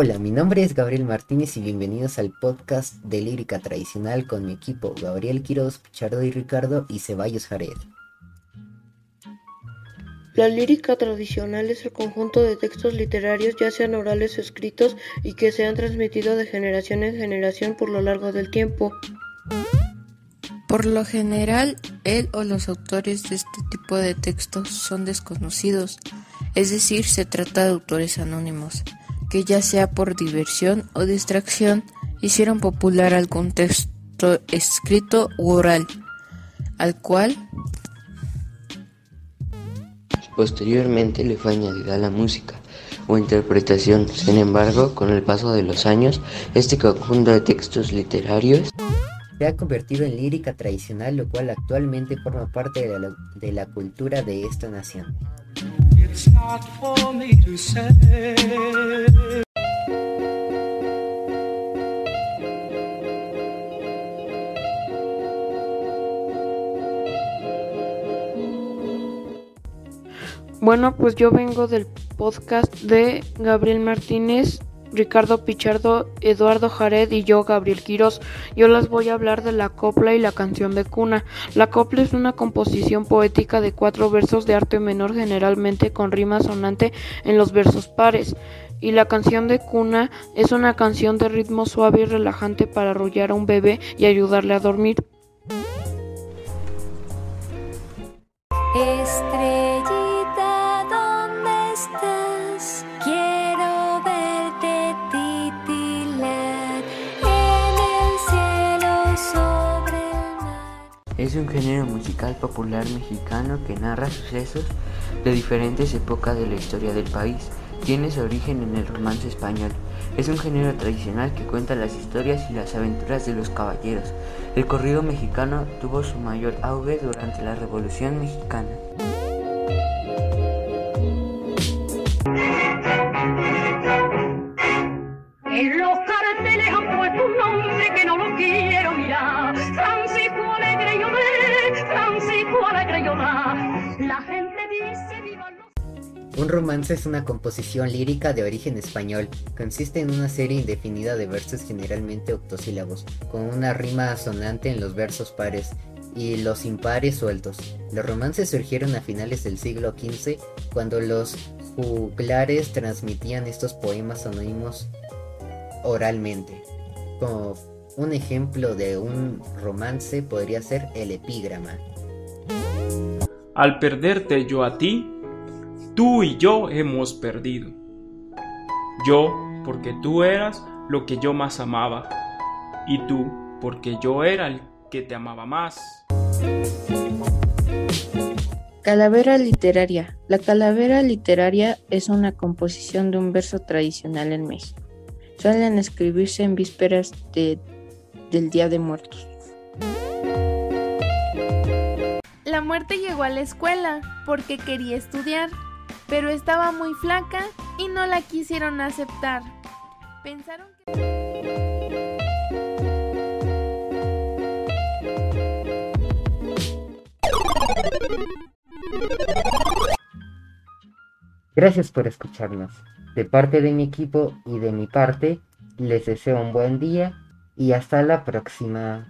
Hola, mi nombre es Gabriel Martínez y bienvenidos al podcast de lírica tradicional con mi equipo Gabriel Quiroz, Pichardo y Ricardo y Ceballos Jared. La lírica tradicional es el conjunto de textos literarios, ya sean orales o escritos, y que se han transmitido de generación en generación por lo largo del tiempo. Por lo general, él o los autores de este tipo de textos son desconocidos, es decir, se trata de autores anónimos que ya sea por diversión o distracción hicieron popular algún texto escrito u oral, al cual posteriormente le fue añadida la música o interpretación. Sin embargo, con el paso de los años, este conjunto de textos literarios se ha convertido en lírica tradicional, lo cual actualmente forma parte de la, de la cultura de esta nación. Bueno, pues yo vengo del podcast de Gabriel Martínez Ricardo Pichardo, Eduardo Jared y yo, Gabriel Quirós. Yo les voy a hablar de la copla y la canción de cuna. La copla es una composición poética de cuatro versos de arte menor, generalmente con rima sonante en los versos pares. Y la canción de cuna es una canción de ritmo suave y relajante para arrullar a un bebé y ayudarle a dormir. Es un género musical popular mexicano que narra sucesos de diferentes épocas de la historia del país. Tiene su origen en el romance español. Es un género tradicional que cuenta las historias y las aventuras de los caballeros. El corrido mexicano tuvo su mayor auge durante la Revolución Mexicana. Un romance es una composición lírica de origen español. Consiste en una serie indefinida de versos generalmente octosílabos, con una rima asonante en los versos pares y los impares sueltos. Los romances surgieron a finales del siglo XV, cuando los juglares transmitían estos poemas anónimos oralmente. Como un ejemplo de un romance podría ser el epígrama. Al perderte yo a ti, tú y yo hemos perdido. Yo porque tú eras lo que yo más amaba, y tú porque yo era el que te amaba más. Calavera literaria. La calavera literaria es una composición de un verso tradicional en México. Suelen escribirse en vísperas de, del Día de Muertos. La muerte llegó a la escuela porque quería estudiar, pero estaba muy flaca y no la quisieron aceptar. Pensaron que... Gracias por escucharnos. De parte de mi equipo y de mi parte, les deseo un buen día y hasta la próxima.